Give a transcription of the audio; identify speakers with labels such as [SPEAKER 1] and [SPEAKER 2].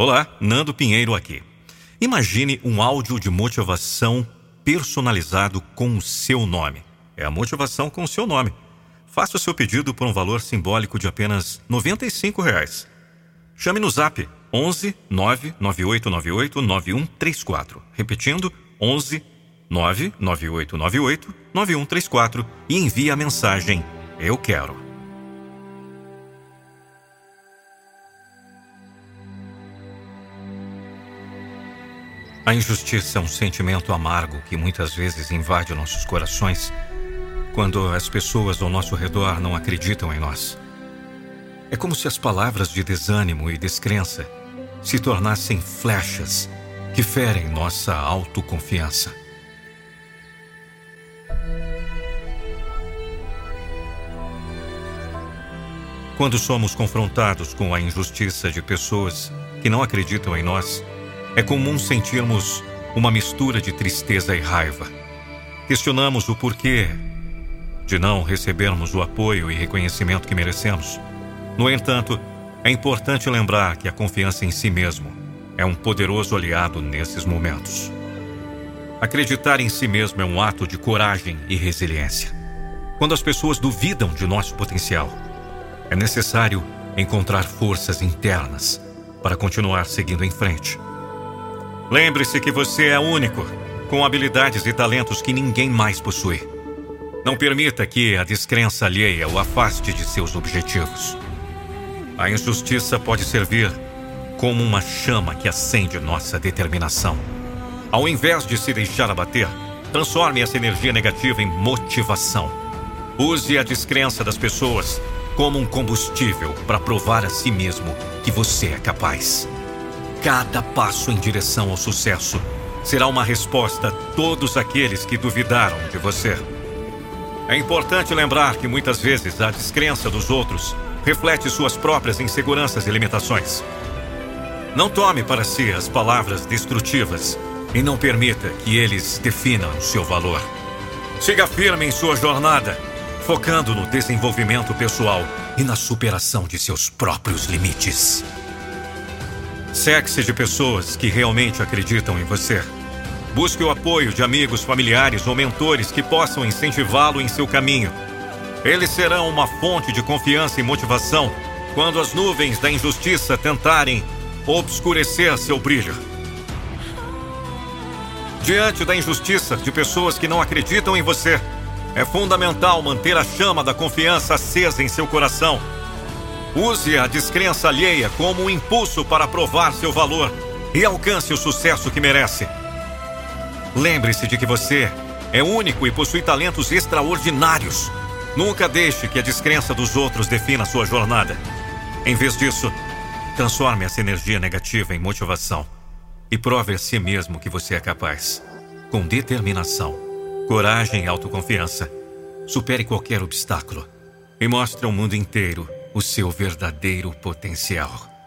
[SPEAKER 1] Olá, Nando Pinheiro aqui. Imagine um áudio de motivação personalizado com o seu nome. É a motivação com o seu nome. Faça o seu pedido por um valor simbólico de apenas 95 reais. Chame no zap 11 99898 9134. Repetindo, 11 99898 9134 e envie a mensagem Eu quero. A injustiça é um sentimento amargo que muitas vezes invade nossos corações quando as pessoas ao nosso redor não acreditam em nós. É como se as palavras de desânimo e descrença se tornassem flechas que ferem nossa autoconfiança. Quando somos confrontados com a injustiça de pessoas que não acreditam em nós, é comum sentirmos uma mistura de tristeza e raiva. Questionamos o porquê de não recebermos o apoio e reconhecimento que merecemos. No entanto, é importante lembrar que a confiança em si mesmo é um poderoso aliado nesses momentos. Acreditar em si mesmo é um ato de coragem e resiliência. Quando as pessoas duvidam de nosso potencial, é necessário encontrar forças internas para continuar seguindo em frente. Lembre-se que você é único, com habilidades e talentos que ninguém mais possui. Não permita que a descrença alheia o afaste de seus objetivos. A injustiça pode servir como uma chama que acende nossa determinação. Ao invés de se deixar abater, transforme essa energia negativa em motivação. Use a descrença das pessoas como um combustível para provar a si mesmo que você é capaz. Cada passo em direção ao sucesso será uma resposta a todos aqueles que duvidaram de você. É importante lembrar que muitas vezes a descrença dos outros reflete suas próprias inseguranças e limitações. Não tome para si as palavras destrutivas e não permita que eles definam o seu valor. Siga firme em sua jornada, focando no desenvolvimento pessoal e na superação de seus próprios limites. Sexe de pessoas que realmente acreditam em você. Busque o apoio de amigos, familiares ou mentores que possam incentivá-lo em seu caminho. Eles serão uma fonte de confiança e motivação quando as nuvens da injustiça tentarem obscurecer seu brilho. Diante da injustiça de pessoas que não acreditam em você, é fundamental manter a chama da confiança acesa em seu coração Use a descrença alheia como um impulso para provar seu valor e alcance o sucesso que merece. Lembre-se de que você é único e possui talentos extraordinários. Nunca deixe que a descrença dos outros defina sua jornada. Em vez disso, transforme essa energia negativa em motivação e prove a si mesmo que você é capaz. Com determinação, coragem e autoconfiança, supere qualquer obstáculo e mostre ao mundo inteiro o seu verdadeiro potencial.